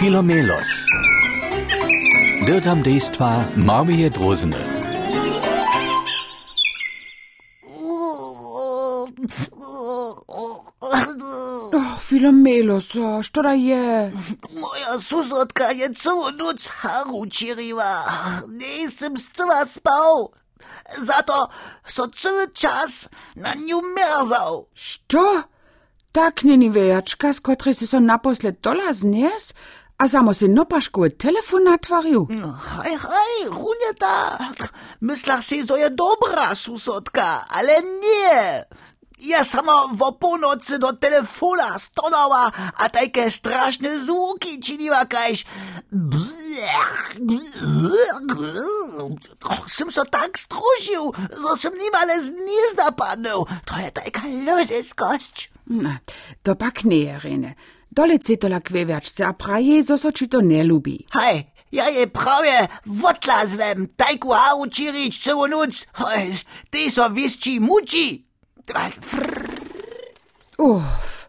Filomelos. Dirtam dejstva Marmije Drozene. Filomelos, što da je? Moja susodka je całą noc haru čiriła. Nisem zcela spał. Zato so cały czas na nią merzał. Što? Tak neni vejačka, s kotrej si so naposled dola a samo si nopaškove telefon natvaril. Hej, hej, runie tak. Myślach si, że je dobra susodka, ale nie. Ja sama w północy do telefona stonała, a takie straszne zvuki činiła kaž... Sem so tak stružił, że sem nimale z gniezda padnął. To je taka lozeskość. Na, to pak nie je, Rene. Dole cetola k vejačce a praje, zo so či to ne lubi. Hej, ja je prawie wodlazwem, tajku haru čirić całą noc. Hej, ty so wieszci muci. Uff,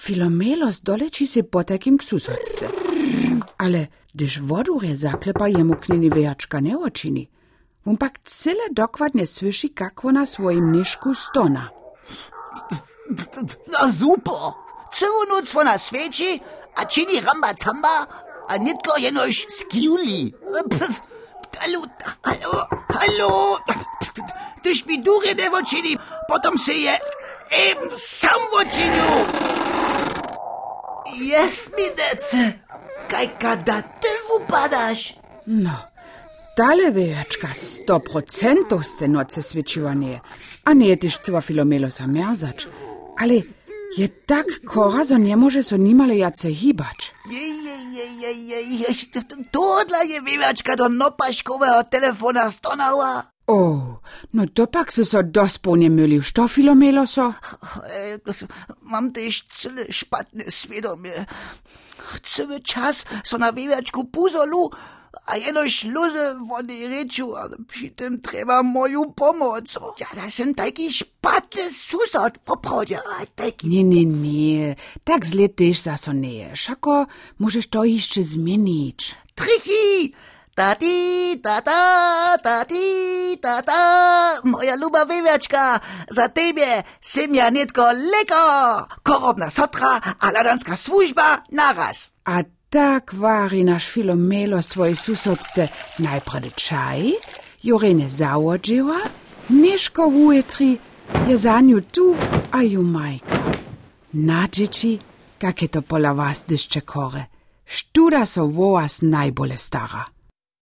Filomelos doleči se potakim k susodce. Ale, gdyż wodurje zaklepa jemu knini vejačka ne očini, on pak cyle dokładnie słyszy, jak ona swoim niżku stona. Na super. Całą noc ona świeci, a čini ramba tamba, a nitko jenoś skiuli. Pf, Halo, halo, halo. Tyś mi dury nie wočini, potom se je eben sam wočiniu. Jesminece, kaj kada ty upadaš? No, dale vejačka sto procentov se noce svičiła nie, a nie tyż cała Filomelosa merzač. Ale je tak kora, zo nie może so nimale jace hibać. Jej, jej, jej, jej, jej, jej. Tohle je vyvačka do nopaškového telefona stonała. O, no to pak se so dospołnie mylił, što Filomeloso? E, Mam też cyle szpatne świadomie. Cały czas so na wywiaczku puzolu, a jenož luze vody reču, přitom treba moju pomoc. Ja, da jsem taký špatný susad, popravdě, a taký... Ne, ne, ne, tak zle tež zaso ne, šako můžeš to ještě změnit. Trichy! Tati, tata, tati, tata, moja luba wywiaczka, za tebie symia nitko leko, korobna sotra, a ladanska służba naraz. A tak vari naš Filomelo svoj susodce najprede čaj, Jorene zavodživa, neško v ujutri, je za nju tu, a ju majka. Nađeči, kak je to pola vas dyšče kore, študa so voas najbole stara.